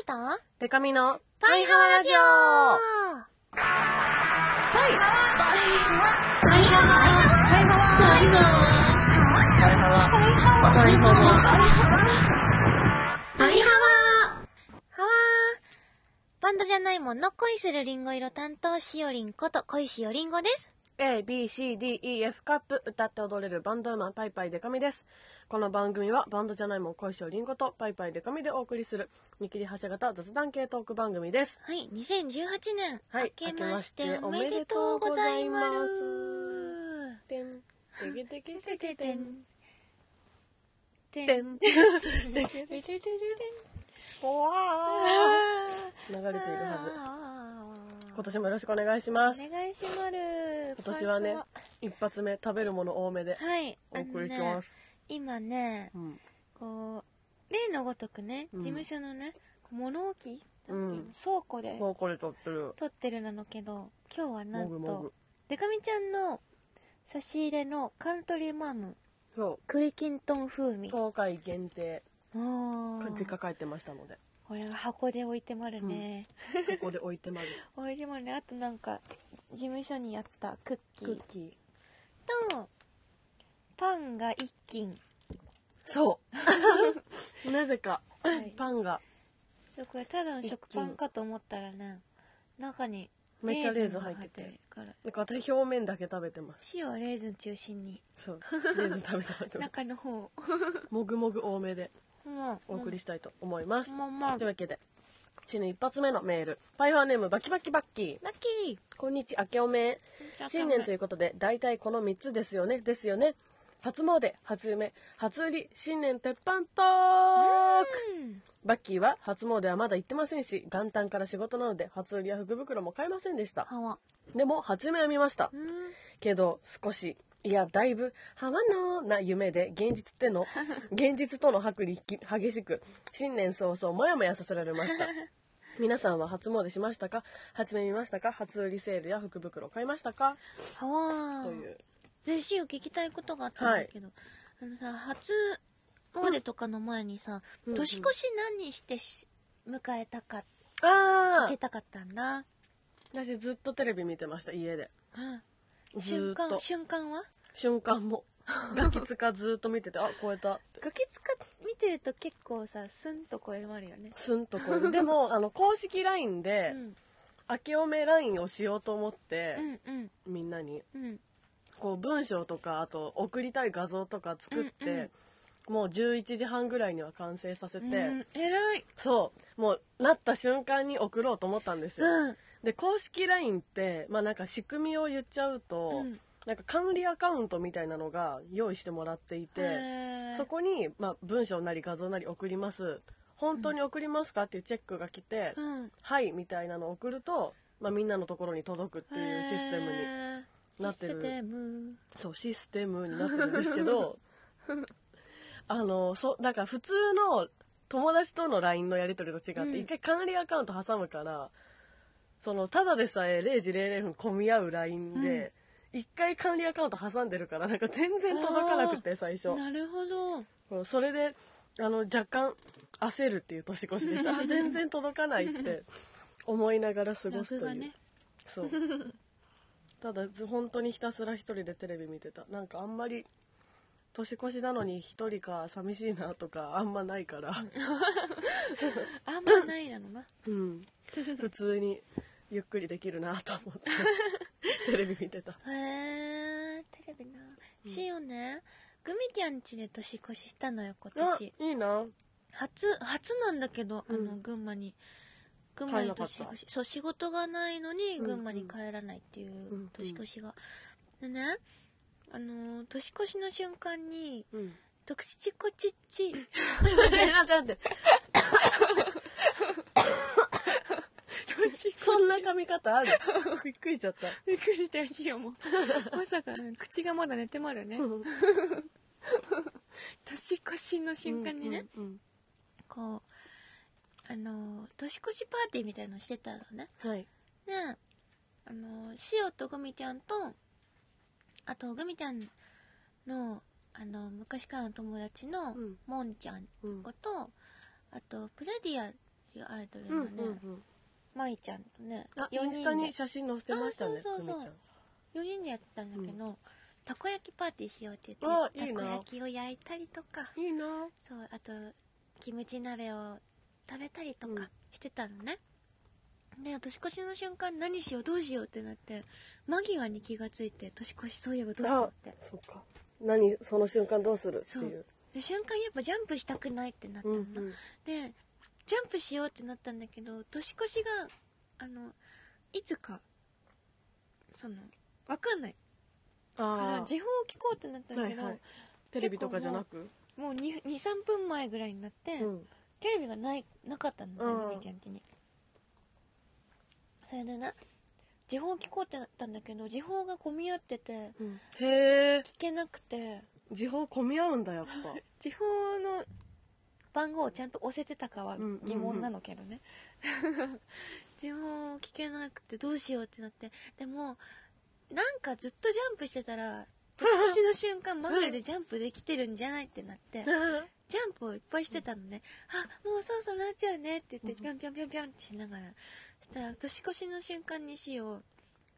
オとデカミのパイハワラジオ。パイパイハワ。パイハワ。パイハワ。パイハワ。パイハワ。ハワ。ーバンドじゃないもんの恋するリンゴ色担当しおりんこと恋しおりんごです。A, B, C, D, E, F カップ歌って踊れるバンドウーマンパイパイデカミですこの番組はバンドじゃないもん恋しょりんごとパイパイデカミでお送りする見切り発車型雑談系トーク番組ですはい、2018年、はい明けましておめでとうございます。てんてけてけてけてんてんててんんてけててててほわー流れているはず今年もよろしくお願いしますお願いしまる。今年はね一発目食べるもの多めではい、お送りしあのねます、今ね、うん。こう、例のごとくね、うん。事務所のね、こう物置なんていうのうん。倉庫でもうこれ撮ってる。撮ってるなのけど、今日はなんと、もぐもぐ。デカミちゃんの差し入れのカントリーマーム、そ栗きんとん風味。う東海限定。実家帰ってましたので。これが箱で置いてまるね。ここで置いてまる。置いてまるね。あとなんか、事務所にあったクッキー。クッキー。と、パンが一斤。そう。なぜか。はい。パンが。そうこれただの食パンかと思ったらね中にめっちゃレーズン入ってて。なんか私表面だけ食べてます。塩はレーズン中心に。そう。レーズン食べてます。中の方。もぐもぐ多めでもお送りしたいと思います、まあまあというわけで新年一発目のメール。パイハーネームバキバキバッキー。ラッキこんにちは明けおめ。ー新年ということで大体この3つですよね。ですよね初詣初夢初売り新年鉄板トーク。うん。バッキーは初詣はまだ行ってませんし元旦から仕事なので初売りや福袋も買えませんでした。はわ。でも初夢は見ました。うん。けど少しいやだいぶハワのな夢で現実っての 現実との剥離き激しく新年早々モヤモヤさせられました。皆さんは初詣しましたか？初夢見ましたか？初売りセールや福袋買いましたか？はわというでしお聞きたいことがあったんだけど、あのさ初詣とかの前にさ、うん年越し何してし迎えたかああ聞けたかったんだ、私ずっとテレビ見てました家で。うん、瞬間瞬間は？瞬間も。ガキツカずっと見ててあ超えたガキつか見てると結構さスンと超えるよね。スンと超えるでも あの公式 LINE うでん。明けおめ LINE をしようと思ってう、んうん。みんなに。うんこう文章とかあと送りたい画像とか作って、うんもう11時半ぐらいには完成させて、うん偉い。そうもうなった瞬間に送ろうと思ったんですよ、うん。で公式 LINE ってまあなんか仕組みを言っちゃうと、うん。なんか管理アカウントみたいなのが用意してもらっていて、そこに、まあ、文章なり画像なり送ります。本当に送りますかっていうチェックが来て、うん。はいみたいなのを送ると、まあ、みんなのところに届くっていうシステムになってる。システム。そうシステムになってるんですけど あのそだから普通の友達との LINE のやり取りと違って、うん。一回管理アカウント挟むからそのただでさえ0時00分混み合う LINE で、一回管理アカウント挟んでるからなんか全然届かなくて最初。なるほど。うんそれであの若干焦るっていう年越しでした。あ 全然届かないって思いながら過ごすという、ね。そう ただず本当にひたすら一人でテレビ見てた。なんかあんまり年越しなのに一人か寂しいなとかあんまないから、あんまないなのな。うん、普通にゆっくりできるなと思って テレビ見てた。へえテレビな。しおね。グミティアン家で年越ししたのよ今あ年いいな。初初なんだけどあの、うん。群馬に群馬に年越しそう仕事がないのにうん群馬に帰らないっていうんう年越しが、でねあのー年越しの瞬間にうん「とくしちこち。っち」待って待って待ってそんな髪型ある？びっくりしちゃった。びっくりしたよしおも。まさか、口がまだ寝てまるね。年越しの瞬間にね、うんうん。こうあのー年越しパーティーみたいのしてたのね。うんはい。であのーシオとグミちゃんとあとグミちゃんのあの昔からの友達のうん。モンちゃんうん。子と、あとプラディアいアイドルうんうのね、んうん。まいちゃんとねあイ4ンスタに人で写真載せてましたねあそうそうそう。久美ちゃん。4人でやってたんだけど、たこ焼きパーティーしようってあ言っていいな。たこ焼きを焼いたりとか。いいな。そうあとキムチ鍋を食べたりとうん。かしてたのね、で年越しの瞬間何しようどうしようってなって間際に気がついて年越しそういえばどうしようって。そっか。何その瞬間どうするっていう。で瞬間やっぱジャンプしたくないってなったの、うんうん。でジャンプしようってなったんだけど年越しがあのいつかそのわかんない。からあ時報を聞こうってなったんだけど、はいはい。テレビとかじゃなく？もう23分前ぐらいになって、うんテレビがないなかったのうんねみきゃん。家にそれでね時報聞こうってなったんだけど時報が混み合っててへえ聞けなくて。時報混み合うんだやっぱ。時報の番号をちゃんと押せてたかはうん疑問なのけどね、時報聞けなくてどうしようってなって。でもなんかずっとジャンプしてたら年越しの瞬間まぐれでジャンプできてるんじゃないってなって ジャンプをいっぱいしてたのね。あ、もうそろそろなっちゃうねって言って、ぴょんぴょんぴょんぴょんってしながら。そしたら、年越しの瞬間にしよう。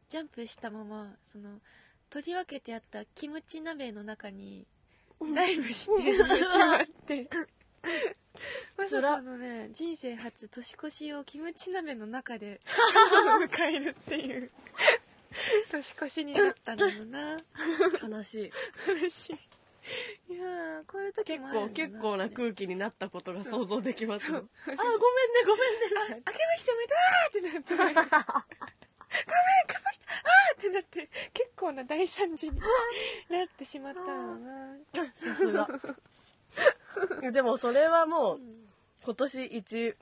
ジャンプしたまま、その、取り分けてあったキムチ鍋の中に、ダイブしてしまって。まさかのね、人生初年越しをキムチ鍋の中で 迎えるっていう、年越しになったんだよな。悲しい 嬉しい。いやー、こういう時結もあるんだ構結構な空気になったことが想像できますよそう。あごめんねごめんね。あ、けましておめでとうってなって、ごめん、かました、あーってなって、結構な大惨事になってしまったのな。さすが。でもそれはもう今年一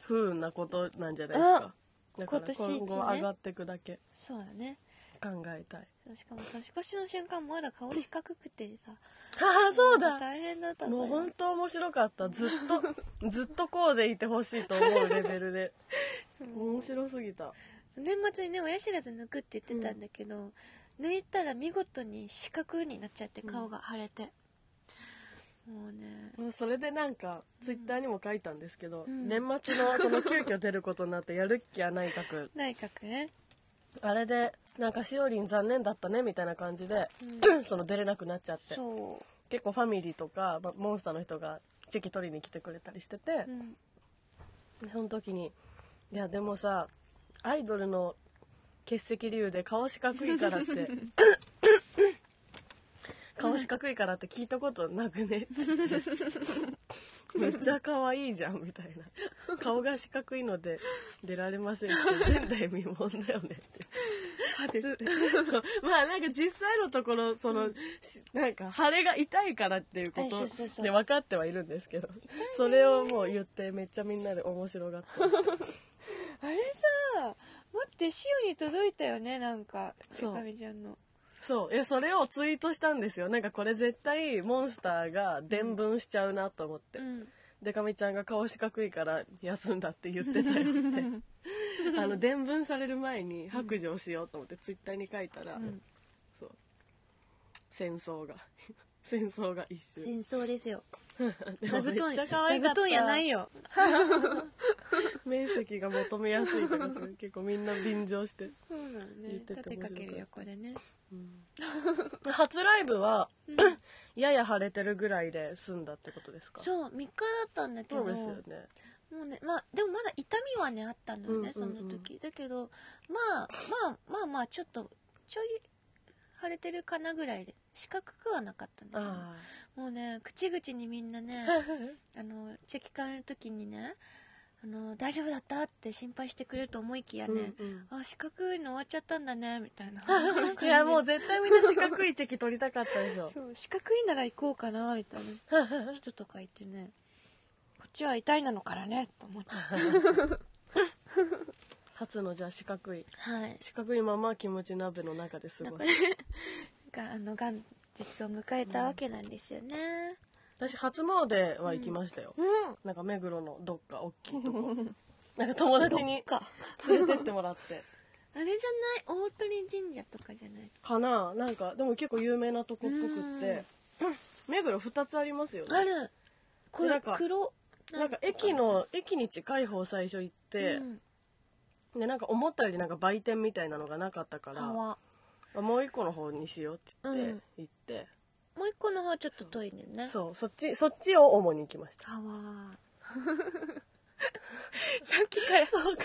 不運なことなんじゃないですか。だから今年一ね。今後上がっていくだけ。そうだね。考えたい。しかも年越しの瞬間まだ顔四角くてさ。ああそうだ。大変だったもう本当面白かった。ずっと ずっとこうでいてほしいと思うレベルで。面白すぎた。年末にね、親知らず抜くって言ってたんだけど、抜いたら見事に四角になっちゃって、顔が腫れて。もうね、もうそれでなんかツイッターにも書いたんですけど、うん。年末のその急遽出ることになってやるっきゃ内閣。内閣ね。あれでなんかしおりん残念だったねみたいな感じで、その出れなくなっちゃって。結構ファミリーとかまモンスターの人がチェキ取りに来てくれたりしてて、うん。でその時に「いやでもさアイドルの欠席理由で顔四角いからって 顔四角いからって聞いたことなくね」っつって「めっちゃ可愛いじゃん」みたいな「顔が四角いので出られません」って前代未聞だよねって。初。まあなんか実際のところその、しなんか腫れが痛いからっていうことで分かってはいるんですけどそれをもう言ってめっちゃみんなで面白がってあれさ、待って、シオに届いたよね、なんか。そうかみちゃんの。そう。えそれをツイートしたんですよ。なんかこれ絶対モンスターが伝聞しちゃうなと思って、うん。でかみちゃんが顔四角いから休んだって言ってたよって あの伝聞される前に白状しようと思ってツイッターに書いたら、うん。そう。戦争が。戦争が一瞬。戦争ですよ。座布団、めっちゃ可座布団やないよ。面積が求めやすいとかそれ結構みんな便乗して、そうなのね。言ってて立てかける横でね。初ライブは、やや腫れてるぐらいで済んだってことですか？うそう、3日だったんだけど、そうですよねもうね、まあ、でもまだ痛みはね、あったのよね、うんうんうんその時。だけど、まあ、まあ、まあまあ、ちょっと、ちょい、腫れてるかなぐらいで、四角くはなかったんだけど、あもうね、口々にみんなね、あ あの、チェキ会の時にね、あの、大丈夫だったって心配してくれると思いきやね、うんうんあ、四角いの終わっちゃったんだね、みたいな。いやもう絶対みんな四角いチェキ取りたかったでしょそう、四角いなら行こうかな、みたいな 人とかいてね、こっちは痛いなのからね、と思って。初のじゃあ四角い。はい。四角いままキムチ鍋の中で過ごす。が、あの、元日を迎えたわけなんですよね。私初詣は行きましたよ、うん。なんか目黒のどっか大きいとこ。なんか友達にか。連れてってもらって。あれじゃない？大鳥神社とかじゃない？かな？なんかでも結構有名なとこっぽくって。目黒2つありますよね。ある。これなんか黒、なんか駅の駅に近い方最初行って、うんでなんか思ったよりなんか売店みたいなのがなかったからもう一個の方にしようって言って、うん。行って。もう一個の方はちょっと遠いねんね。そうそっちそっちを主に行きました。川 さっきからそう会話の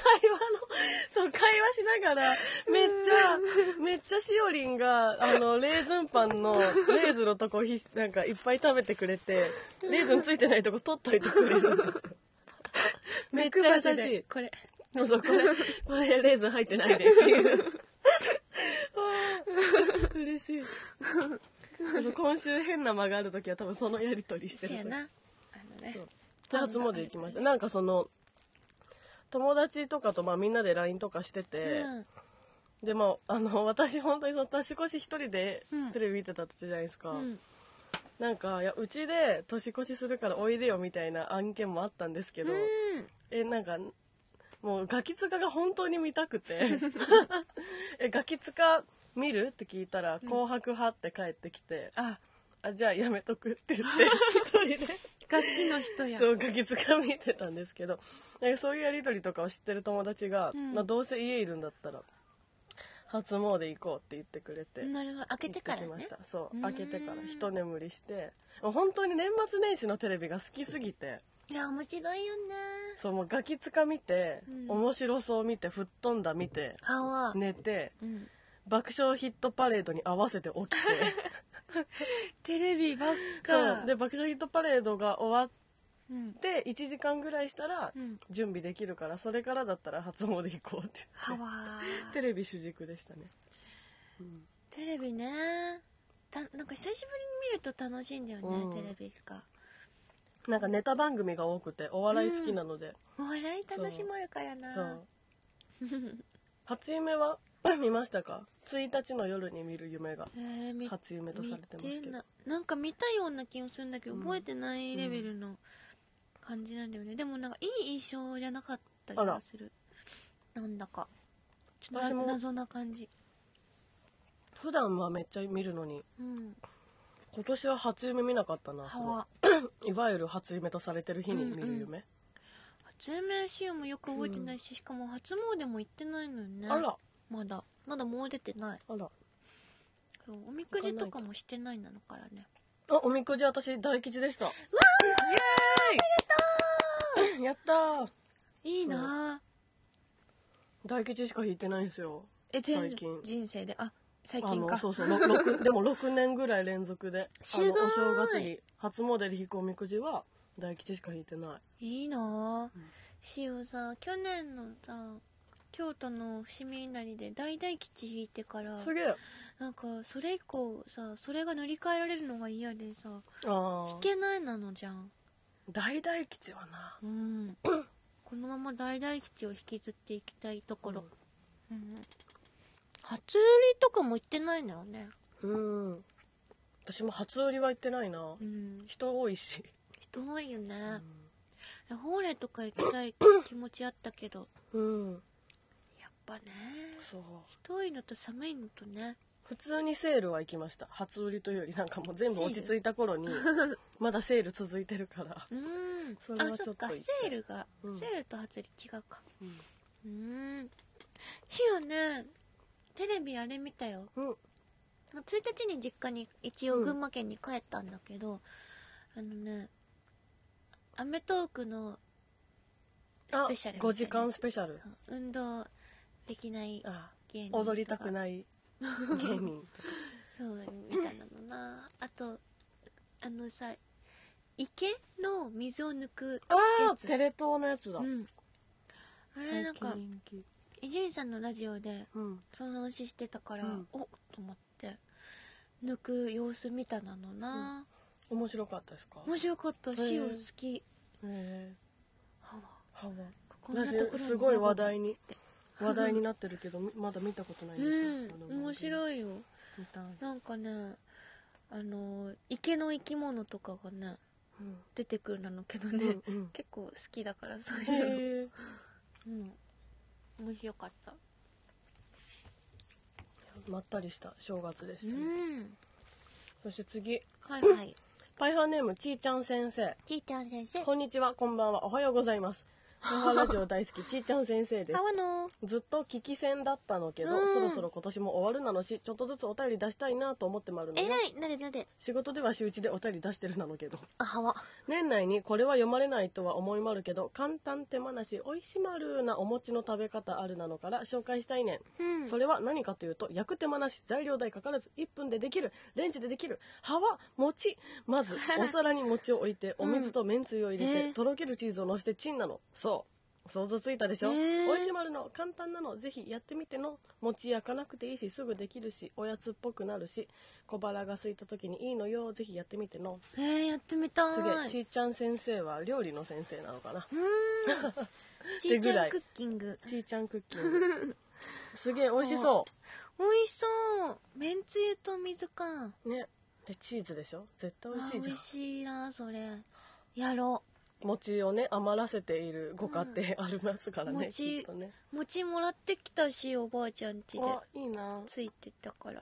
そう会話しながらめっちゃめっちゃしおりんがあのレーズンパンのレーズンのとこひなんかいっぱい食べてくれてレーズンついてないとこ取っといてくれる。んですよめっちゃ優しい。これそうそうこれ これレーズン入ってないで。っていう嬉しい。今週変な間がある時は多分そのやり取りしてるせやな。あのね。初詣行きましたなんかその友達とかとまあみんなで LINE とかしてて、うん。でもあの私本当にその年越し一人でうん。テレビ見てたじゃないですか、うん。なんかいやうちで年越しするからおいでよみたいな案件もあったんですけど、うん。えなんかもうガキ使が本当に見たくて。えガキ使見る？って聞いたら「紅白派」って帰ってきてあ「あじゃあやめとく」って言って 一人で。ガチの人や。そうガキ使見てたんですけど。そういうやり取りとかを知ってる友達が、うん。まあ、どうせ家いるんだったら初詣行こうって言ってくれて。なるほど。開けてからね。行ってきました。そううん。開けてから一眠りして。本当に年末年始のテレビが好きすぎていや面白いよね。そうもうガキ使見て、うん。面白そう見て吹っ飛んだ見て寝てうん。爆笑ヒットパレードに合わせて起きて。テレビばっそかう。で爆笑ヒットパレードが終わうん。って1時間ぐらいしたらうん。準備できるからそれからだったら初詣行こうって。テレビ主軸でしたね、うん。テレビね。たなんか久しぶりに見ると楽しいんだよね、うん。テレビがなんかネタ番組が多くてお笑い好きなので、お笑い楽しまるからな。そう。初夢は 見ましたか？1日の夜に見る夢が初夢とされてますけど。見ななんか見たような気がするんだけど、うん覚えてないレベルの感じなんだよね、でもなんかいい印象じゃなかった気がする。なんだか。ちょっとな謎な感じ。普段はめっちゃ見るのに。うん今年は初夢見なかったない。わゆる初夢とされてる日に見る夢、初夢シーンもよく覚えてないし、しかも初詣も行ってないのよね。あら。まだ。まだもう出てない。あら。そうおみくじとかもしてないなのからね。あおみくじ私大吉でした。イエーイ。やったー。いいなぁ大吉しか引いてないんですよ。え全最近。人生で。あ最あ近か。のそうそう でも6年ぐらい連続であすごい。のお正月に初詣で引くおみくじは大吉しか引いてない。いいな。ぁうん。さ去年のさ京都の伏見稲荷で大大吉引いてからすげえ。なんかそれ以降さそれが塗り替えられるのが嫌でさああ引けないなのじゃん。大大吉はな。うん。このまま大大吉を引きずっていきたいところ、うん初売りとかも行ってないんだよね。うん。私も初売りは行ってないな。うん。人多いし、人多いよね、うホーレとか行きたい気持ちあったけど。ん、うん、やっぱね。そう。人多いのと寒いのとね。普通にセールは行きました。初売りというよりなんかもう全部落ち着いた頃に まだセール続いてるから、うん。それはあそっか。ちょっと行って。セールが、うん。セールと初売り違うか。うん。うん。しおねテレビあれ見たよ。うん、1日に実家に一応群馬県に帰ったんだけど、あのね『アメトーーク』のスあペシャルみたいな5時間スペシャル。運動できないあ芸人踊りたくない 芸人そうみたいなのな。あとあのさ池の水を抜くあやつ。あテレ東のやつだ、うん。あれなんか伊集院さんのラジオでうん。その話してたから、うん。おっと思って抜く様子見たなのな、面白かったですか？面白かったしお好き。へは。わーは。わこんなとこすごい話題に話題になってるけどみ まだ見たことないんです。よ、うん。面い白いよ。なんかねあの池の生き物とかがねうん。出てくるんだけどね、うんうん。結構好きだからそういうの。へえうん面白かった。まったりした正月でしうた。ね、ん。そして次。はいはい。パイハーネームちーちゃん先生。ちーちゃん先生。こんにちはこんばんは。おはようございますパイハーラジオ大好きちーちゃん先生です。ずっと聞き戦だったのけど、うん。そろそろ今年も終わるなのしちょっとずつお便り出したいなと思ってまるのよえらい。なでなで？仕事では週一でお便り出してるなのけど。あは。わ年内にこれは読まれないとは思いまるけど簡単手間なしおいしまるなお餅の食べ方あるなのから紹介したいねん。うん。それは何かというと焼く手間なし材料代かからず1分でできる。レンジでできる。葉は餅。まず お皿に餅を置いてお水とめんつゆを入れて、とろけるチーズをのせてチンなの。そう想像ついたでしょ、へえ。おいしまるの簡単なの。ぜひやってみての。餅焼かなくていいしすぐできるしおやつっぽくなるし小腹が空いた時にいいのよ。ぜひやってみての。えー、やってみたすげえいちーちゃん先生は料理の先生なのかな？うーん。ちーちゃんクッキング。ちーちゃんクッキング。すげえ美味しそ美味しそう。めんつゆと水か。うね。でチーズでしょ？絶対美味しいじゃん。あ美味しいなそれ。やろ餅をね余らせているご家庭ありますからね、餅きっとね。う餅もらってきたしおばあちゃん家であいいな。ついてたから。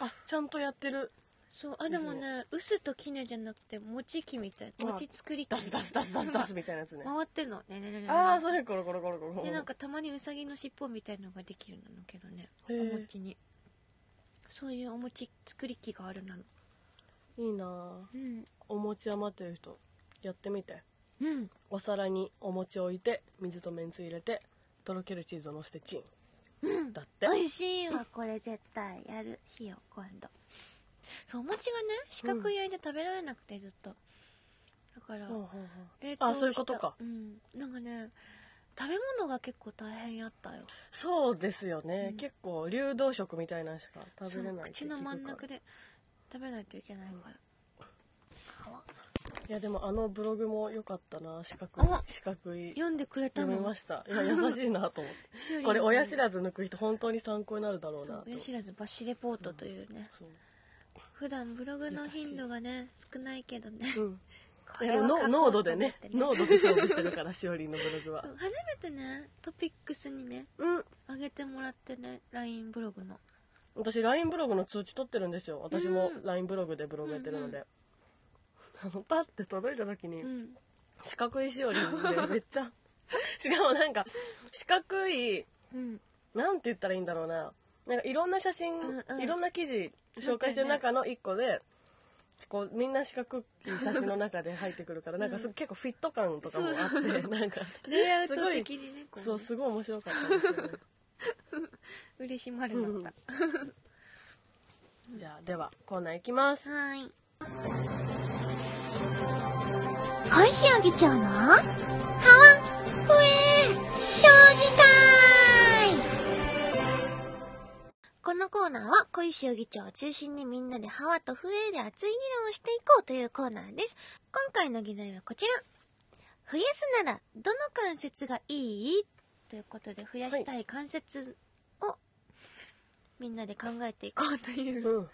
あちゃんとやってる。そうあでもね臼と杵じゃなくて餅機みたいあ餅作り機。出す出す出す出す出すみたいなやつね。回ってんのねねねね。ああそういうコロコロコロコロでなんかたまにうさぎの尻尾みたいのができるのけどね。お餅に。そういうお餅作り機があるなの。いいなうん。お餅余ってる人やってみてうん。お皿にお餅を置いて水とめんつゆ入れてとろけるチーズをのせてチン。うん。だって。美味しいわこれ絶対。やるしよう今度。そうお餅がね四角い間食べられなくてずっと。だからほうほうほう冷凍あそういうことか。うん。なんかね食べ物が結構大変やったよ。そうですよね、うん。結構流動食みたいなのしか食べれそうないって口の真ん中で食べないといけないからいやでもあのブログも良かったな。四角いあ四角い。読んでくれたの？読みました。いや 優しいなと思って。これ親知らず抜く人本当に参考になるだろうなと。親知らずバシレポートというね、そう。普段ブログの頻度がね少ないけどね。うん。濃度でね。濃度で勝負してるからしおりんのブログは。初めてねトピックスにねうん。上げてもらってね LINE ブログの。私 LINE ブログの通知取ってるんですよ。私もうん。LINE ブログでブログやってるので、あのパッて届いた時に、うん。四角いしおりんで めっちゃしかもなんか四角いうん。なんて言ったらいいんだろうな。なんかいろんな写真、うんうん。いろんな記事紹介してる中の一個で、こうみんな四角い写真の中で入ってくるから、なんかす結構フィット感とかもあってなんかレイアウトすごい的にねそうすごい面白かったんですよね。嬉しまるだっじゃあではコーナーいきます。たはーい小石あげちゃうの？ハワふえー将棋会このコーナーは小石容疑長を中心にみんなでハワとフエで熱い議論をしていこうというコーナーです。今回の議題はこちら。増やすならどの関節がいい？ということで増やしたい関節をみんなで考えていこうといううん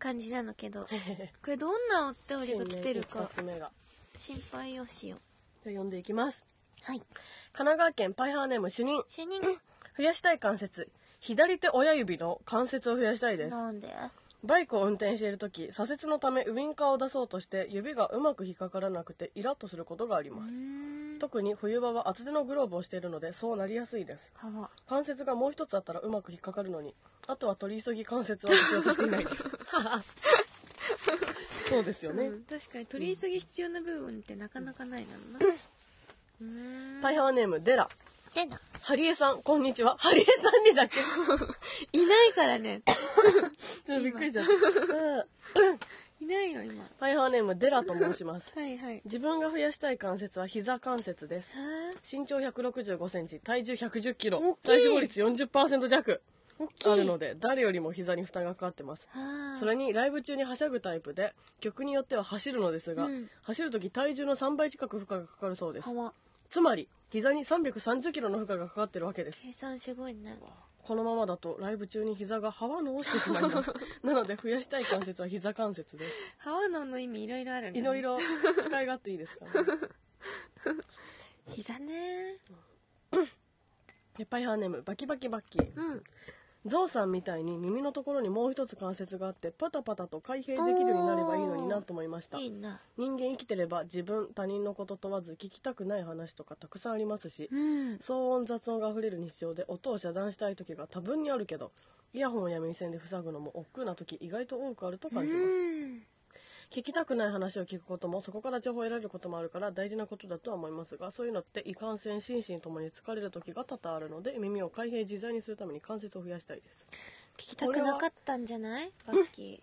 感じなのけど、これどんなお便りが来てるか心配をしよう。じゃあ読んでい。きますはい。神奈川県パイハーネーム主任。主任、増やしたい関節。左手親指の関節を増やしたいです。なんで？バイクを運転している時左折のためウインカーを出そうとして指がうまく引っかからなくてイラッとすることがありうます。特に冬場は厚手のグローブをしているのでそうなりやすいです。関節がもう一つあったらうまく引っかかるのに。あとは取り急ぎ関節は必要としていないです。そうですよね、うん、確かに取り急ぎ必要な部分ってなかなかないだろうな。パイハーネームデラ。でだ。ハリエさんこんにちは。ハリエさんにだけ。ち いないからね。ょっとびっくりしちゃった、うんいないよ、今。パイハーネームデラと申します はいはい。自分が増やしたい関節は膝関節ですは身長165センチ体重110キロ大きい体脂肪率40%弱。あるので誰よりも膝に負担がかかってますはあ。それにライブ中にはしゃぐタイプで曲によっては走るのですが、うん走る時体重の3倍近く負荷がかかるそうです。つまり膝に330キロの負荷がかかってるわけです計算すごいね。このままだとライブ中に膝が幅の落ちてしまいます なので増やしたい関節は膝関節ですハワノの意味いろいろあるん。いろい。ろ使い勝手いいですから、ね、膝ね。でパイハーネームバキバキバッキーうん。ゾウさんみたいに耳のところにもう一つ関節があってパタパタと開閉できるようになればいいのになと思いました。いいな。人間生きてれば自分他人のこと問わず聞きたくない話とかたくさんありますしうん。騒音雑音があふれる日常で音を遮断したい時が多分にあるけどイヤホンや耳栓で塞ぐのも億劫な時意外と多くあると感じます。うん聞きたくない話を聞くこともそこから情報を得られることもあるから大事なことだとは思いますがそういうのっていかんせん心身ともに疲れる時が多々あるので耳を開閉自在にするために関節を増やしたいです聞きたくなかったんじゃないバッキ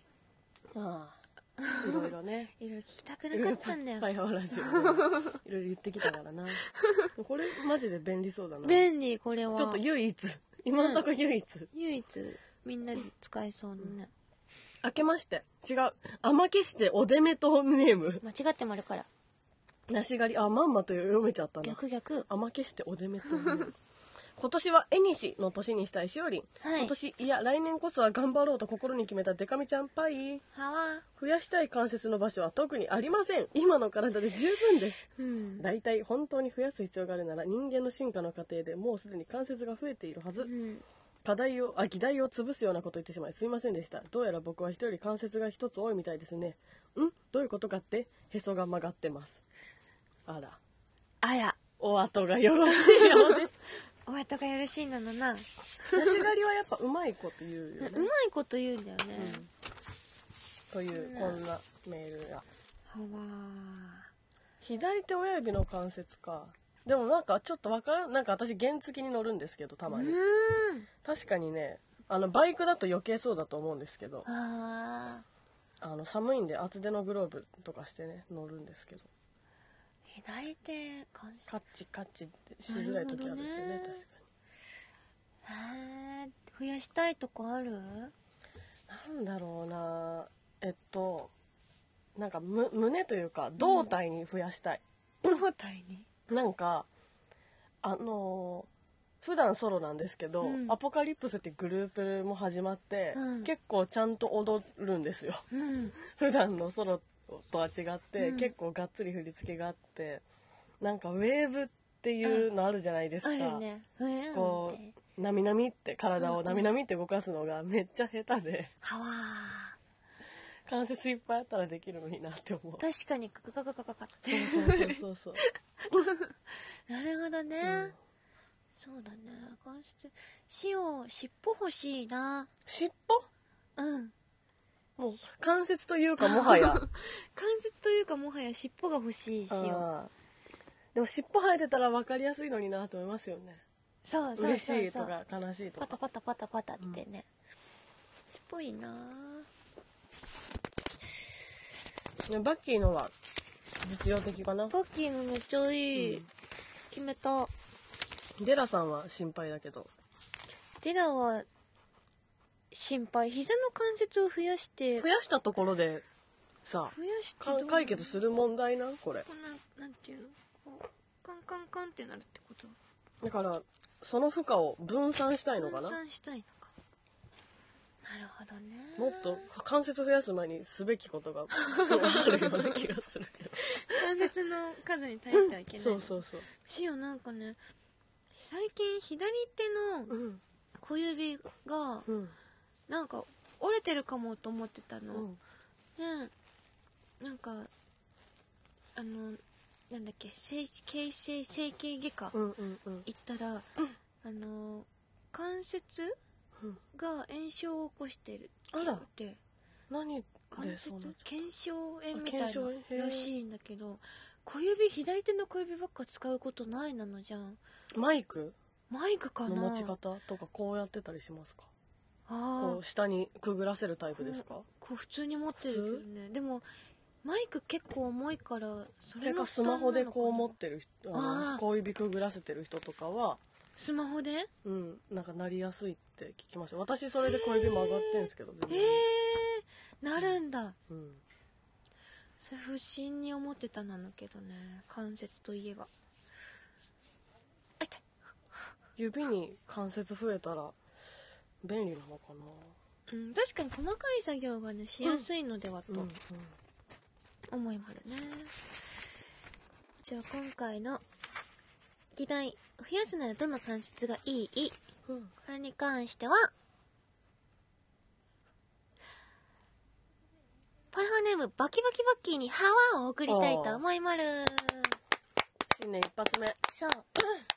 ああいろいろねいろいろ聞きたくなかったんだよパイハワラジオでいろいろ言ってきたからなこれマジで便利そうだな便利これはょっと唯一今のところ唯一、唯一みんなで使えそうなね、明けまして。違う。甘きしておでめとネーム。間違ってもあるから。梨狩り。あまんまと読めちゃったな。逆逆。甘けしておでめとネーム。今年は縁西の年にしたいしおりん、はい。今年いや来年こそは頑張ろうと心に決めたデカミちゃんパイ。増やしたい関節の場所は特にありません。今の体で十分です。うん。大体本当に増やす必要があるなら人間の進化の過程でもうすでに関節が増えているはず、うん課題をあ議題を潰すようなことを言ってしまいすいませんでした。どうやら僕は人より関節が一つ多いみたいですね。ん？どういうことかってへそが曲がってます。あら。あら。お後がよろしいようで お後がよろしいなのな。う梨狩りはやっぱうまいこと言うよね、まいこと言うんだよね、というこんなメールが。はわ左手親指の関節かでもなんかちょっとわからんなんか私原付に乗るんですけどたまに。確かにねあのバイクだと余計そうだと思うんですけどあの寒いんで厚手のグローブとかしてね乗るんですけど。左手関節カッチカッチしづらい時あるんですよねね。確かへー。増やしたいとこある？になんだろうな。えっとなんかむ胸というか胴体に増やしたい、胴体に？なんかあのー普段ソロなんですけど、うん。アポカリプスってグループも始まって、うん。結構ちゃんと踊るんですよ。うん。普段のソロとは違って、うん。結構がっつり振り付けがあってなんかウェーブっていうのあるじゃないですか、ね。うん。こうなみなみって体をなみなみって動かすのがめっちゃ下手で。はわ関節いっぱいあったらできるのになって思う。ー確かにカカカカカカカ。そうそうそうそう。なるほどね、うんそうだね。関節塩尻尾欲しいな。尻うん。尾もう関節というかもはや。関節というかもはや尻尾が欲しい塩。でも尻尾生えてたら分かりやすいのになと思いますよね。そうそうそうそう。嬉しいとか悲しいとか。パタパタパタパタってね、尻尾いいなねバッキーのは実用的かな？バッキーのめっちゃいい、うん。決めた。デラさんは心配だけど。デラは心配。膝の関節を増やして。増やしたところでさ増やして解決する問題な？んこれ。こんななんていうの？こうカンカンカンってなるってこと？だからその負荷を分散したいのか分な散したいの。かなるほどね。もっと関節増やす前にすべきことが あるような気がするけど。関節の数に耐えてはいけないそうそうそう。しよなんかね最近左手のうん。小指がうん。なんか折れてるかもと思ってたの、うん。ねなんかあのなんだっけ整形整整形外科行ったら、あの関節うんが炎症を起こしてるってあって。何関節？腱鞘炎みたいならしいんだけど小指左手の小指ばっか使うことないなのじゃん。うマイク？マイクかな？の持ち方とかこうやってたりしますか？ああこう下にくぐらせるタイプですか？こう普通に持ってるけどね。でもマイク結構重いからそそれかの負スマホでこう持っってる人小指くぐらせてる人とかはスマホで？うんなんかなりやすいって聞きました。私それで小指曲がってんですけど全えー、なるんだ。うん。それ不審に思ってたなのけどね。関節といえば。指に関節増えたら便利なのかうん、確かに細かい作業がねしやすいのではとなうん。思いもあるね、じゃあ今回の議題増やすならどの関節がいい、うん、これに関してはパラハネームバキバキバキに「ハワー」を送りたいと思いまる新年一発目。そう。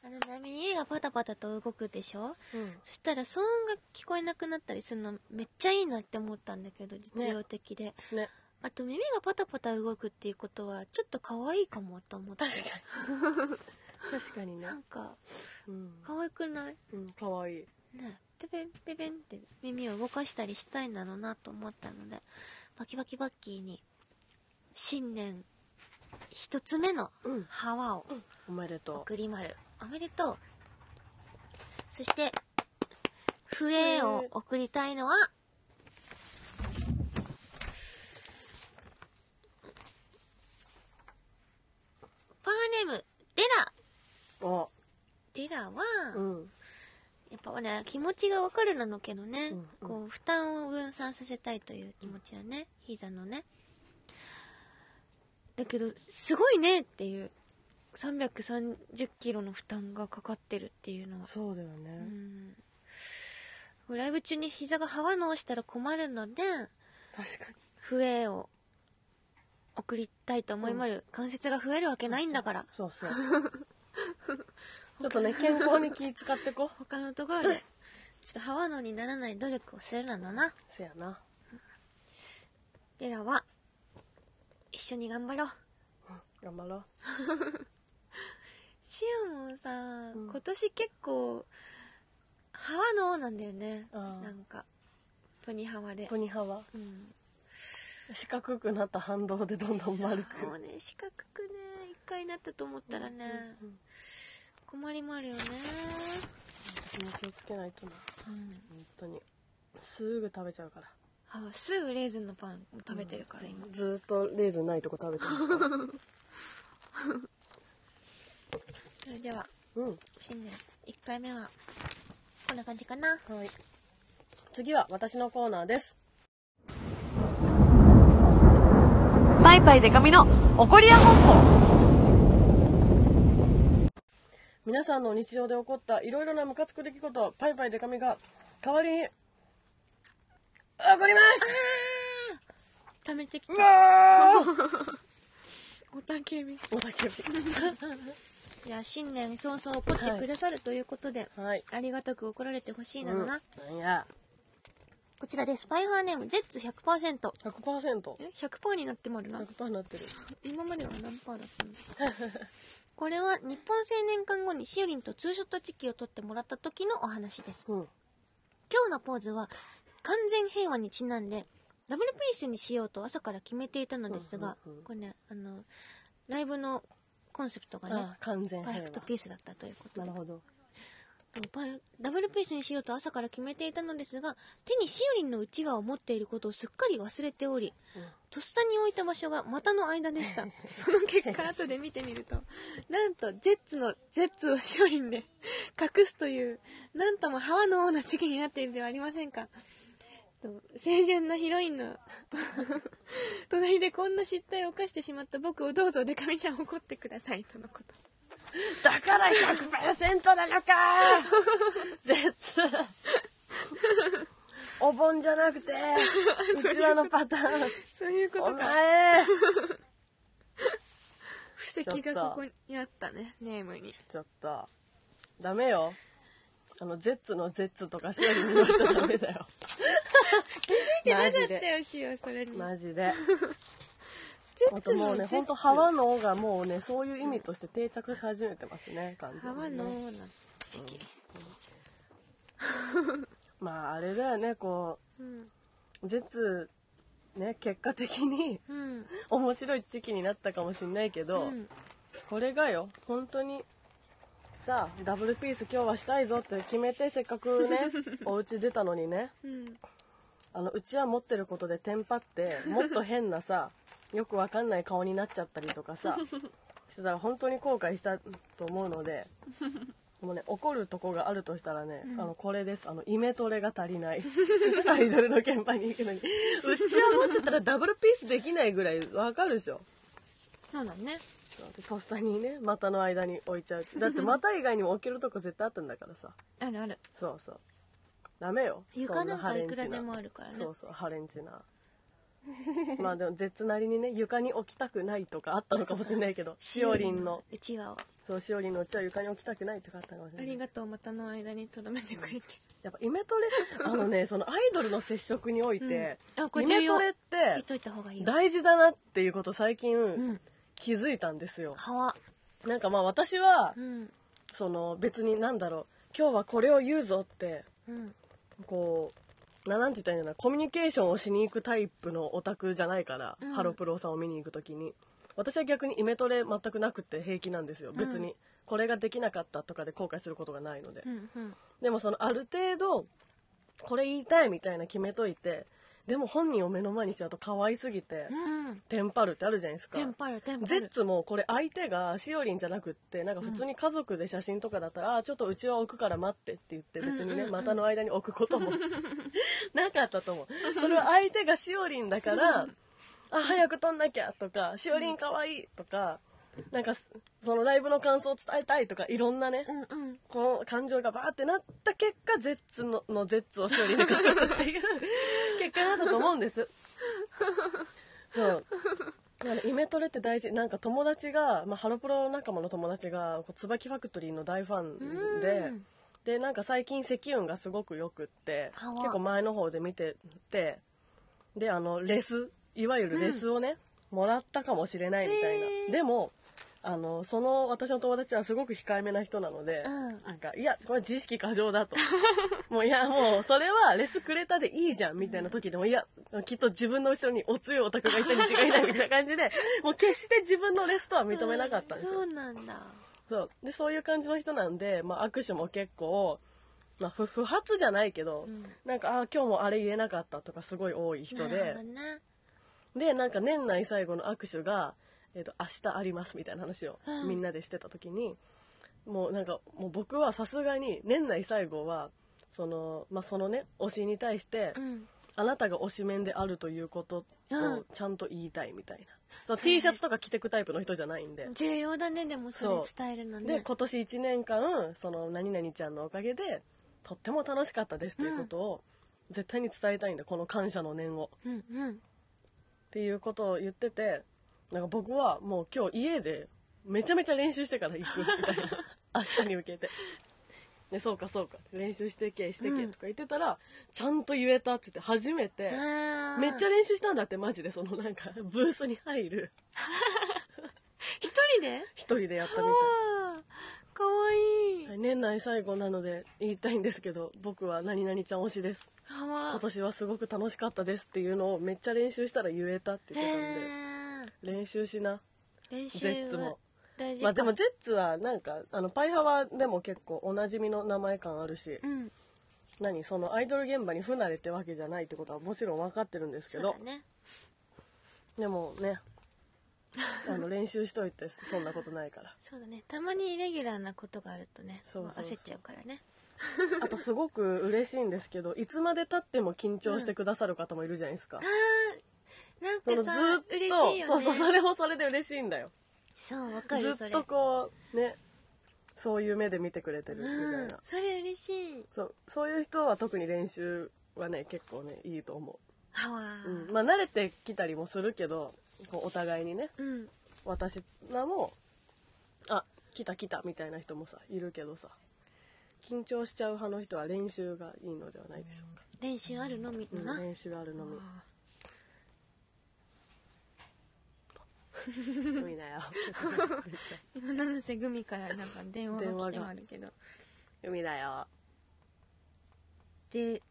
あの波家がパタパタと動くでしょ、うん、そしたら騒音が聞こえなくなったりするのめっちゃいいなって思ったんだけど実用的で、ね。ね。あと耳がパタパタ動くっていうことはちょっと可愛いかもと思って。確かに。確かにね。なんかうん、可愛くない？うん、かわい。いね。ペペンペペンって耳を動かしたりしたいんだろうなと思ったのでバキバキバッキーに新年一つ目のうん。ハワをおめでと送りまるおめでとう。そして笛を送りたいのはパーネームデラ。うおデラは、うんやっぱね気持ちがわかるなのけどね、うんうん。こう負担を分散させたいという気持ちはね膝のね。だけどすごいねっていう330キロの負担がかかってるっていうのは。そうだようね、ん。ライブ中に膝がハワのしたら困るので確かに。笛を送りたいと思いまる、関節が増えるわけないんだから。そうそう ちょっとね健康に気使ってこ他のところでちょっとハワのにならない努力をするのな。せやな。レラは一緒に頑張ろう。頑張ろう。シオもさ、ん今年結構ハワのなんだよね。なんかプニハワで。ポニハはうん。四角くなった反動でどんどん丸く。もうね四角くね一回なったと思ったらね、うん困りもあるよね。私も気をつけないとなうん本当に。すぐ食べちゃうから。あすぐレーズンのパン食べてるから、今ずーっとレーズンないとこ食べてますか。らそれではうん新年1回目はこんな感じかな。はい。次は私のコーナーです。パイパイデカミの怒りや本舗。皆さんの日常で起こったいろいろなムカつく出来事をパイパイデカミが代わりに怒ります。溜めてきた。おたけび。ーおたけび。いや新年早々怒ってくださるということで、はい。ありがたく怒られてほしいなのな、うん、なんやこちらでスパイファーネーム Z100% 100%え？100%になってもあるな。100%になってる。今までは何パーだったんだこれは日本青年間後にしおりんとツーショットチキを撮ってもらった時のお話です。うん。今日のポーズは完全平和にちなんでダブルピースにしようと朝から決めていたのですが、うんうんうん。これねあのライブのコンセプトがねあ完全パーフェクトピースだったということで。なるほどダブルピースにしようと朝から決めていたのですが手にしおりんのうちわを持っていることをすっかり忘れておりうん。とっさに置いた場所が股の間でした。その結果後で見てみると なんとゼッツのゼッツをしおりんで隠すというなんともハワの王な時期になっているではありませんか。と清純なヒロインの 隣でこんな失態を犯してしまった僕をどうぞデカミちゃん怒ってくださいとのことだから100%なのか。絶。お盆じゃなくて うちわのパターン。そういうこおとか。前。布石がここにあったねネームに。ちょっと。ダメよ。あのゼッツのゼッツとかしおりに言われちゃダメだよ。でなかマジったでよしおそれに。マジで。ゼあともうねほんとハワの王がもうねそういう意味として定着し始めてますね完ハワ全にね。の王な時期まああれだよねこうんうゼッツね結果的にうん。面白い時期になったかもしんないけど、うん。これがよ本当にさあダブルピース今日はしたいぞって決めてせっかくね お家出たのにね。うん。あのうちは持ってることでテンパってもっと変なさよくわかんない顔になっちゃったりとかさしてたら本当に後悔したと思うのでもうね怒るとこがあるとしたらね、あのこれです。あのイメトレが足りない。アイドルの現場に行くのに。うちは持ってたらダブルピースできないぐらいわかるでしょ。そうだね。そうとっさにね股の間に置いちゃう。だって股以外にも置けるとこ絶対あったんだからさ。あるある。そうそう。ダメよ。床なんかいくらでもあるからね。そうそうハレンチな まあでも絶なりにね床に置きたくないとかあったのかもしれないけど しおりんの。うちわを。そうしおりんのうちは床に置きたくないとかあったのかもしれない。ありがとうまたの間にとどめてくれて。やっぱイメトレあのね そのアイドルの接触において、うん。あこれイメトレっ聞いてといた方がいいよ。大事だなっていうこと最近うん。気づいたんですよ、はわ。なんかまあ私はうん。その別になんだろう今日はこれを言うぞってうん。こうななんて言ったらいいんだろうコミュニケーションをしに行くタイプのオタクじゃないから、うん。ハロプロさんを見に行く時に。私は逆にイメトレ全くなくて平気なんですよ。別に、うんこれができなかったとかで後悔することがないので、うんうん。でもそのある程度これ言いたいみたいな決めといてでも本人を目の前にしちゃうと可愛すぎて、うん。テンパるってあるじゃないですか。テンパるテンパる。ゼッツもこれ相手がしおりんじゃなくってなんか普通に家族で写真とかだったら、あーちょっとうちは置くから待ってって言って別にね、うんうん。うん股の間に置くことも。なかったと思う。それは相手がしおりんだから、あ早く撮んなきゃとかしおりんかわいいとかなんかそのライブの感想を伝えたいとかいろんなね、うんうん。この感情がバーってなった結果ゼッツののゼッツをしおりんで隠すっていう。結果だったと思うんです。そう。イメトレって大事。なんか友達が、まあ、ハロプロ仲間の友達がこう椿ファクトリーの大ファンで、うん。でなんか最近積運がすごくよくって結構前の方で見ててであのレスいわゆるレスをね、もらったかもしれないみたいな、でもあのその私の友達はすごく控えめな人なので、うん。なんかいやこれ自意識過剰だと。もういやもうそれはレスくれたでいいじゃんみたいな時でもいやきっと自分の後ろにお強いオタクがいたに違いないみたいな感じでもう決して自分のレスとは認めなかったんですよ。そうなんだ。そう。でそういう感じの人なんで、まあ、握手も結構、まあ、不不発じゃないけど、うん。なんかあー今日もあれ言えなかったとかすごい多い人で。ね。でなんか年内最後の握手が、えー、と明日ありますみたいな話をうん。みんなでしてた時に、もうなんかもう僕はさすがに年内最後はその,、まあ、そのね推しに対して、うん。あなたが推しメンであるということうん。をちゃんと言いたいみたいな、そう T シャツとか着てくタイプの人じゃないんで。重要だねでもそれ伝えるのね。で今年1年間その何々ちゃんのおかげでとっても楽しかったですということを絶対に伝えたいんだこの感謝の念を。うんうん。っていうことを言っててなんか僕はもう今日家でめちゃめちゃ練習してから行くみたいな。明日に向けて。でそうかそうか。練習してけしてけとか言ってたら、ちゃんと言えたって言って初めて、めっちゃ練習したんだってマジで。そのなんかブースに入る。一人で？一人でやったみたい。かわいい。はい年内最後なので言いたいんですけど僕は何々ちゃん推しです。今年はすごく楽しかったですっていうのをめっちゃ練習したら言えたって言ってたんで。へ練習しな。ー練習ゼッツも。は大事か。まあでもゼッツはなんかあのパイハワでも結構おなじみの名前感あるし。うん。何？そのアイドル現場に不慣れってわけじゃないってことはもちろん分かってるんですけど。ね。でもね。あの練習しといてそんなことないから。そうだね。たまにイレギュラーなことがあるとねそう焦っちゃうからね。あとすごく嬉しいんですけどいつまでたっても緊張してくださる方もいるじゃないですか、あ ーなんかさーっと嬉しいよね。そうそうそれもそれで嬉しいんだよ。そうわかるずっとこうねそういう目で見てくれてるみたいな、うんそれ嬉しい。そうそういう人は特に練習はね結構ねいいと思はわう、うん、まあ慣れてきたりもするけどこうお互いにね。うん。私らもあ来た来たみたいな人もさいるけどさ緊張しちゃう派の人は練習がいいのではないでしょうか、練習あるのみうん練習あるのみあ海だよ。ー 今なんせグミからなんか電話が来てもあるけど。海だよ。で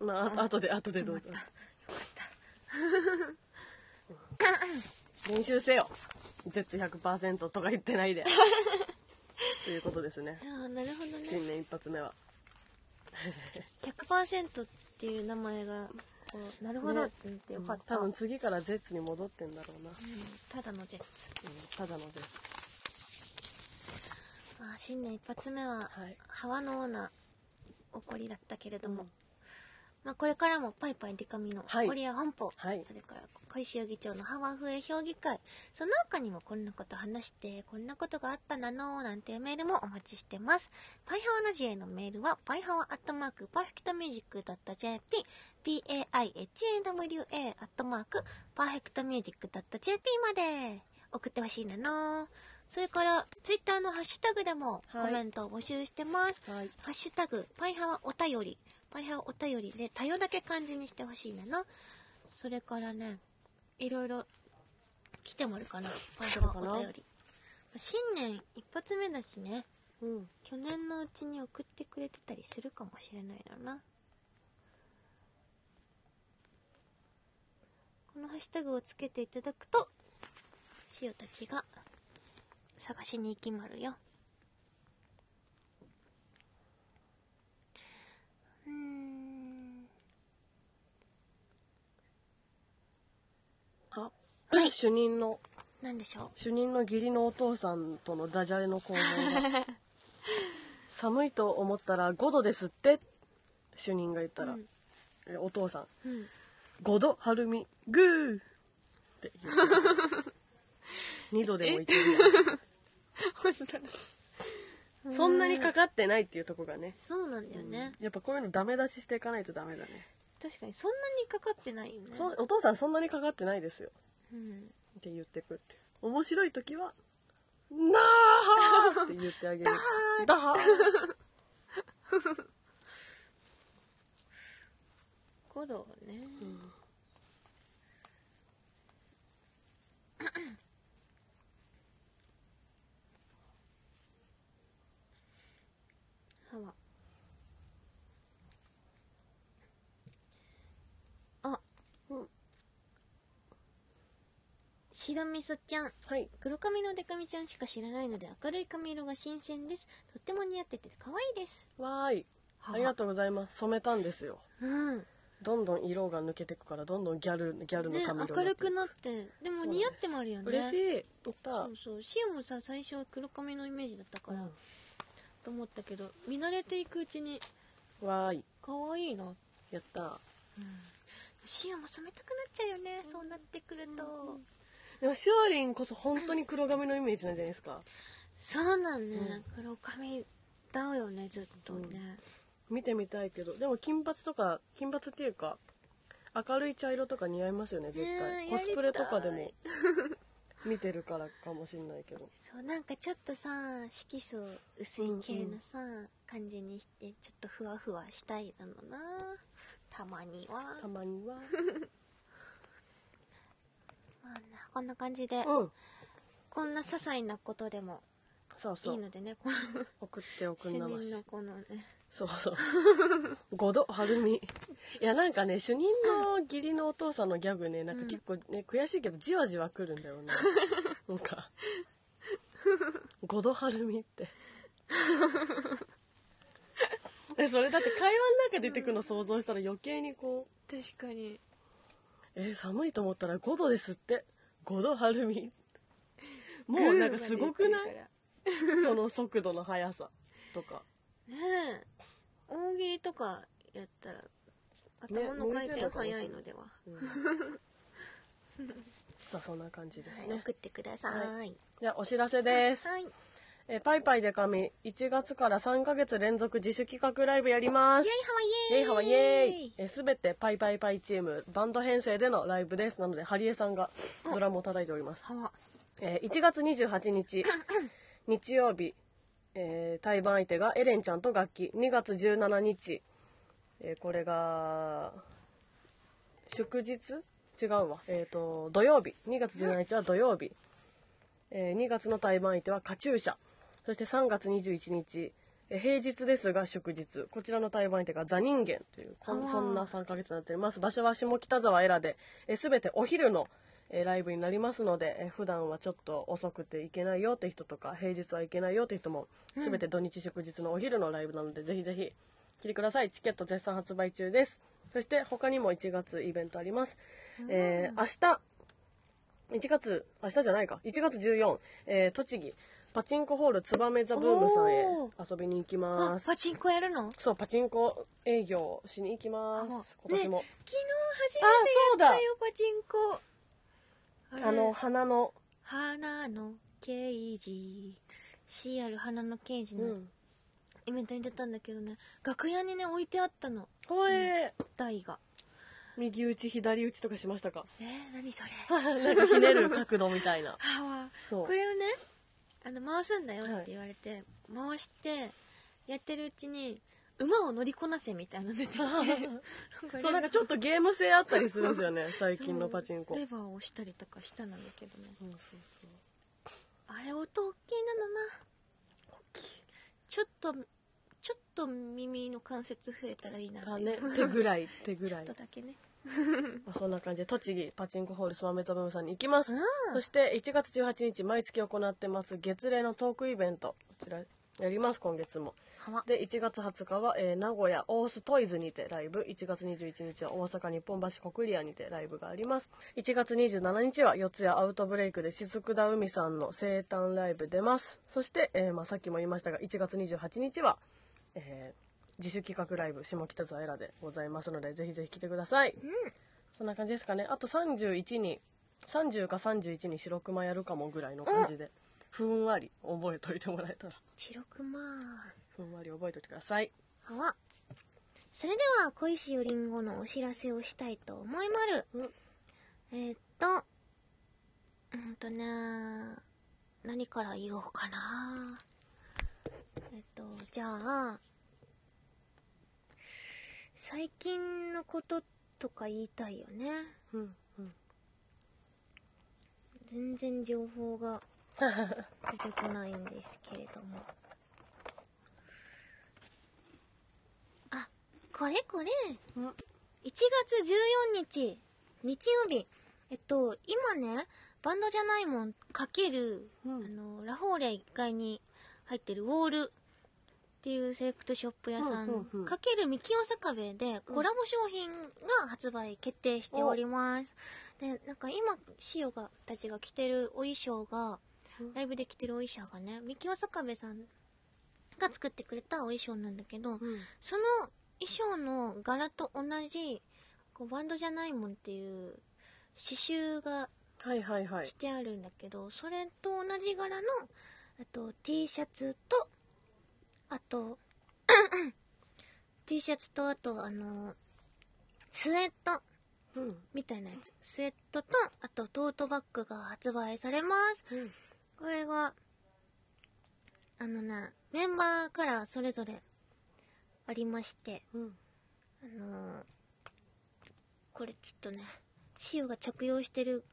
まああ後で後でどうぞ。よかった。練習せよ。絶100%とか言ってないで。ということですね。ああなるほどね。新年一発目は。100%っていう名前がこうなるほど。って言ってよかった、多分次からゼッツに戻ってんだろうな、うん、うんただのジェッツ。ただのゼッツ。まあ新年一発目ははい。ハワのオーナー怒りだったけれども、まあ、これからもパイパイデカミのはい。コリア本舗、はい。それから小石議長のハワフエ評議会その他にもこんなこと話してこんなことがあったなのなんていうメールもお待ちしてます。パイハワラジエのメールはパイハワアットマークパーフェクトミュージック .jp paihawa アットマークパーフェクトミュージック .jp まで送ってほしいなのそれからツイッターのハッシュタグでもコはいメントを募集してます、はい。ハッシュタグ、パイハワお便り。お便りで、多様だけ漢字にしてほしいなの。それからね、いろいろ来てもらうかな。パイハワお便り。新年一発目だしね、うん去年のうちに送ってくれてたりするかもしれないのな。このハッシュタグをつけていただくと、シオたちが探しに行きまるよ。うーん。あ、はい。主任の。なんでしょ主任の義理のお父さんとのダジャレの攻防が。寒いと思ったら5度ですって。主任が言ったら、うん。えお父さん。う。うん。5度はるみグーって言って2度でもいけるやん そんなにかかってないっていうとこがねそうなんだよね。やっぱこういうのダメ出ししていかないとダメだね、確かに、そんなにかかってないよね。そお父さんそんなにかかってないですようん。って言ってくって面白い時は「なー!」って言ってあげる「だはー !5 度ね。うん 歯は。あ、うん白味噌ちゃん。はい黒髪のデカミちゃんしか知らないので明るい髪色が新鮮です。とっても似合ってて可愛いです。わーいありがとうございます染めたんですようん。どんどん色が抜けてくからどんどんギャルギャルのね、髪色明るくなって。でもそう似合ってもあるよね。嬉しいやったそうそう。シオもさ、最初は黒髪のイメージだったから、うんと思ったけど、見慣れていくうちに、わーい可愛いな。やったシオも染めたくなっちゃうよね、そうなってくると。でもしおりんこそ本当に黒髪のイメージなんじゃないですか。そうなんね、黒髪だよね、ずっとね。見てみたいけど。でも金髪とか金髪っていうか明るい茶色とか似合いますよね絶対、コスプレとかでも。見てるからかもしんないけど。そう、なんかちょっとさ、色素薄い系のさ、感じにして、ちょっとふわふわしたいなのな。たまには。たまには こんな感じで、うん。こんな些細なことでもそうそいう。いのでね、この送っておく主んなまし任のこのね。そうそう。5度はるみ。いやなんかね主任の義理のお父さんのギャグねなんか結構ね、悔しいけどじわじわくるんだよね。なんか。5度はるみって。えそれだって会話の中で出てくの想像したら余計にこう。確かに。えー寒いと思ったら5度ですって5度はるみもうなんかすごくない？その速度の速さとかねえ。大喜利とかやったら、頭の回転早いのでは。まあそんな感じですはい、ね送ってください。じゃあお知らせですはい。イえーパイパイで神。1月から3ヶ月連続自主企画ライブやります。ェイハワイイ。ェイハワイエーイ。えーすべてパイパイパイチームバンド編成でのライブです。なのでハリエさんがドラムを叩いております。ハワ。えー1月28日 日曜日、えー対バン相手がエレンちゃんと楽器。2月17日、えーこれが祝日？違うわ。えっ、と土曜日。2月17日は土曜日、えー2月の対バン相手はカチューシャそして3月21日えー平日ですが祝日。こちらの対バン相手がザ人間というこんそんな3ヶ月になっております。場所は下北沢エラで、えー、全てお昼のえーライブになりますので、えー普段はちょっと遅くて行けないよって人とか平日は行けないよって人も全て土日祝日のお昼のライブなので、ぜひぜひ来てください。チケット絶賛発売中です。そして他にも1月イベントあります、えー明日1月明日じゃないか。1月14、えー栃木パチンコホールツバメザブームさんへお遊びに行きあます。パチンコやるの？そうパチンコ営業しに行きます。今年も、ね昨日初めてやったよパチンコ。あのれ花の。花の刑事。CR 花の刑事のうん。イベントに出たんだけどね。楽屋にね置いてあったの。ほえー。台が右打ち左打ちとかしましたかえー、何それなん。かひねる角度みたいなそうこれをねあの回すんだよって言われて、回してやってるうちに馬を乗りこなせみたいなの出てきてそうなんかちょっとゲーム性あったりするんですよね 最近のパチンコ。レバーを押したりとかしたんだけどね。うんそうそう。あれ音大きいなのなちょっとちょっと耳の関節増えたらいいなってあね手ぐらい手ぐ ちょらいっとだけね まあそんな感じで栃木パチンコホールスワメザブームさんに行きます。うん。そして1月18日毎月行ってます月例のトークイベントこちらやります今月も。で1月20日は、えー名古屋オーストイズにてライブ。1月21日は大阪日本橋国リアにてライブがあります。1月27日は四谷アウトブレイクで雫田海さんの生誕ライブ出ます。そして、えーまあ、さっきも言いましたが1月28日は、えー自主企画ライブ下北沢エラでございますのでぜひぜひ来てください、そんな感じですかね。あと31に30か31に白熊やるかもぐらいの感じでふんわり覚えといてもらえたら。白熊。ふんわり覚えておいてください。はわ。それでは小石よりんごのお知らせをしたいと思いまる、うん。えーっとうんとね何から言おうかな。えっとじゃあ最近のこととか言いたいよね。うんうん。全然情報が 出てこないんですけれども。あこれこれ。うん。1月14日日曜日。えっと今ねバンドじゃないもんかける、うん。あのラフォーレ1階に入ってるウォールっていうセレクトショップ屋さん、かける三清坂部でコラボ商品が発売決定しております、でなんか今シオがたちが着てるお衣装が、うん。ライブで着てるお衣装がね三清坂部さんが作ってくれたお衣装なんだけど、うん。その衣装の柄と同じこうバンドじゃないもんっていう刺繍がはいはいはい。してあるんだけど、それと同じ柄のあと T シャツとあと T シャツとあとあのスウェット。うん。みたいなやつ。スウェットとあとトートバッグが発売されます。うん。これがあのねメンバーからそれぞれありまして。うん。あのーこれちょっとねシオが着用してる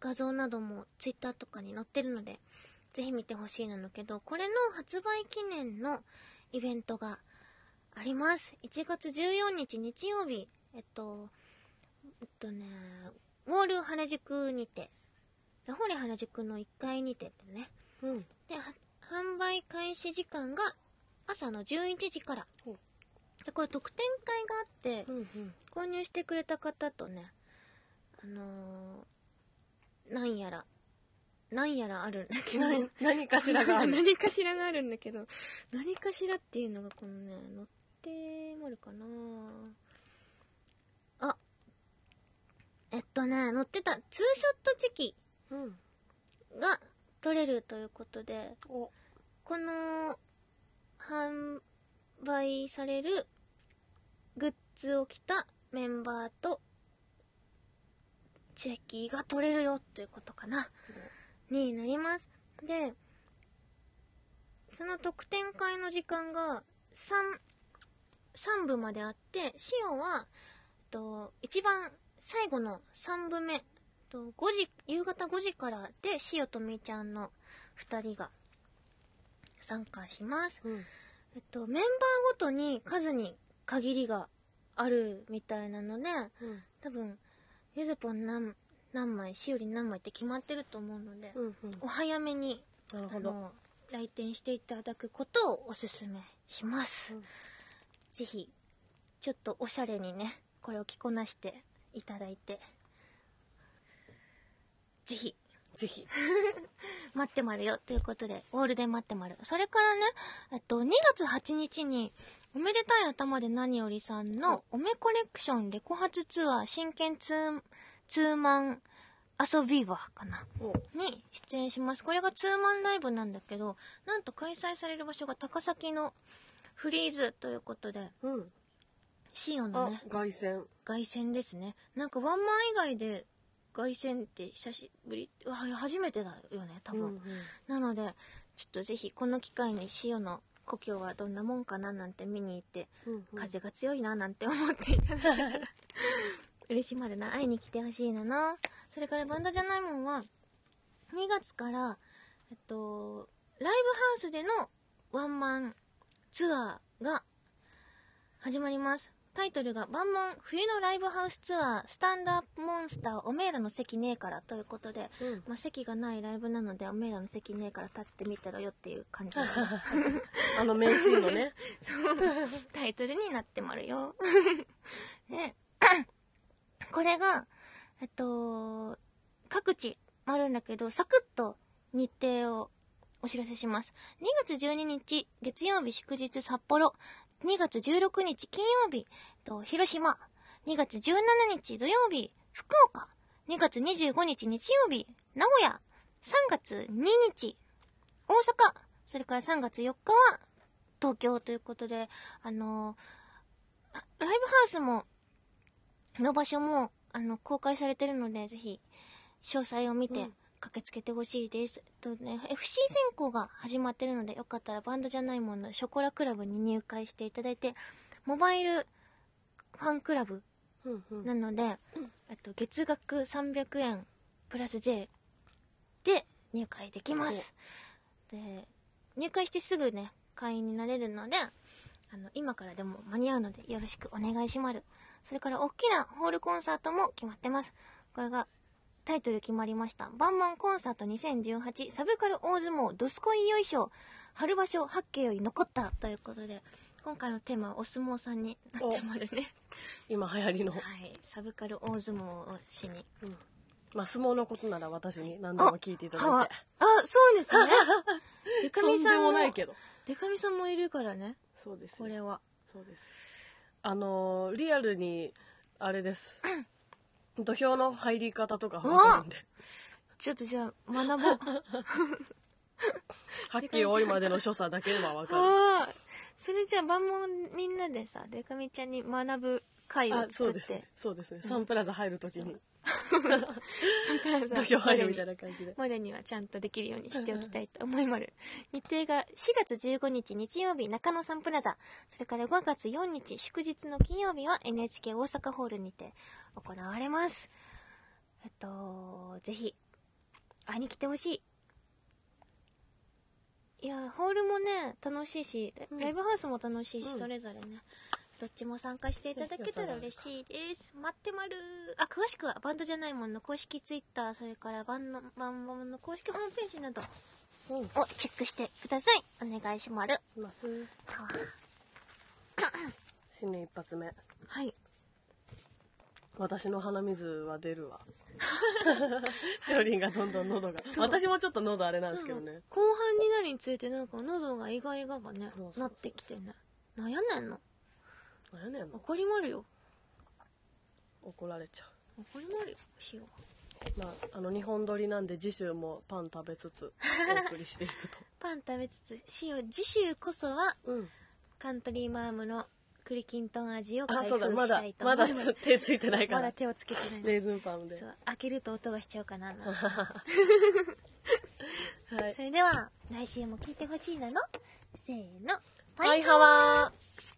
画像などもツイッターとかに載ってるのでぜひ見てほしいなんだけどこれの発売記念のイベントがあります。1月14日日曜日えっとえっとねウォール原宿にてラフォーレ原宿の1階にてってね。うん。では販売開始時間が朝の11時から。でこれ特典会があってうんうん。購入してくれた方とねあのー、なんやらなんやらあるんだけど。何何かしらがある。何かしらがあるんだけど。何かしらっていうのがこのね載ってもあるかな。あえっとね載ってたツーショットチェキうん。が取れるということでお。この販売されるグッズを着たメンバーとチェキが取れるよということかなになります。でその特典会の時間が 3, 3部まであってシオはと一番最後の3部目と5時夕方5時からでシオとみーちゃんの2人が参加します。うん。えっと、メンバーごとに数に限りがあるみたいなので、うん。多分、ゆずぽん何何枚、しおり何枚って決まってると思うので、うんうん。お早めに、なるほど。あの、来店していただくことをおすすめします。うん。ぜひ、ちょっとおしゃれにね、これを着こなしていただいて、ぜひ、ぜひ。待ってまるよということで、オールで待ってまる。それからね、えっと、2月8日に、おめでたい頭で何よりさんの、おめコレクションレコ発ツアー真剣ツー、ツーマン遊び場かな？おに出演します。これがツーマンライブなんだけど、なんと開催される場所が高崎のフリーズということで、うんシオンのあね、凱旋凱旋ですね。なんかワンマン以外で凱旋って久しぶり、うわ初めてだよね、多分。うんうんなので、ちょっとぜひこの機会にシオの故郷はどんなもんかななんて見に行って、うんうん風が強いななんて思っていただけたら 嬉しまるな会いに来てほしいななそれからバンドじゃないもんは2月からえっとライブハウスでのワンマンツアーが始まります。タイトルが「バンモン冬のライブハウスツアースタンドアップモンスターおめえらの席ねえから」ということで、うん。まあ、席がないライブなのでおめえらの席ねえから立ってみてろよっていう感じ。の あの名シーンのね。タイトルになってまるよ。で、これが、えっと、各地あるんだけど、サクッと日程をお知らせします。2月12日月曜日祝日札幌。2月16日金曜日、と広島。2月17日土曜日福岡。2月25日日曜日名古屋。3月2日大阪。それから3月4日は東京ということで、あのあライブハウスも、の場所も、あの、公開されてるので、ぜひ、詳細を見てうん、駆けつけてほしいです。とね、FC 選考が始まってるので、よかったらバンドじゃないもの、ショコラクラブに入会していただいて、モバイルファンクラブなので、えっと、月額300円プラス J で入会できます。で、入会してすぐね、会員になれるので、あの、今からでも間に合うのでよろしくお願いします。それから、大きなホールコンサートも決まってます。これが、タイトル決まりました。バンマンコンサート2018サブカル大相撲ドスコイよいしょ春場所八景より残ったということで、今回のテーマはお相撲さんになってまるね。今流行りの、はい、サブカル大相撲をしに。うんまあ相撲のことなら私に何でも聞いていただいてあ、そうですね。でミさんも、もないけどデカミさんもいるからね、そうですよこれは。そうですあのーリアルにあれです。土俵の入り方とか分かるんで。ちょっとじゃあ、学ぼう。はっきり多いまでの所作だけでは分かる。それじゃあ、晩もみんなでさ、デカミちゃんに学ぶ会を作ってうですね。そうですねサンプラザ入るときに土土俵入るみたいな感じでまでにはちゃんとできるようにしておきたいと思いまる。日程が4月15日日曜日中野サンプラザ、それから5月4日祝日の金曜日は NHK 大阪ホールにて行われます。えっと、ぜひ、会いに来てほしい。いや、ホールもね、楽しいし、うんライブハウスも楽しいし、うんそれぞれね。どっちも参加していただけたら嬉しいです。待ってまる。あ、詳しくはバンドじゃないもんの公式ツイッター、それからバンド、バンボムの公式ホームページなど。うん。をチェックしてください。お願いします。します。は新年一発目。はい。私の鼻水は出るわ。しおりんがどんどん喉が。私もちょっと喉あれなんですけどね、後半になるにつれてなんか喉がイガイガがねなってきてね。なんやねんの？何やね怒りまるよ。怒られちゃ怒りまるよしようまああの日本撮りなんで次週もパン食べつつ お送りしていくと。パン食べつつしよ次週こそはうん。カントリーマームの栗きんとん味をあ開封したいと思まいます。だつ 手ついてないから。まだ手をつけてない。レーズンパンで。そう開けると音がしちゃうかなな。はい。それでは来週も聞いてほしいなの？せーのバイハワー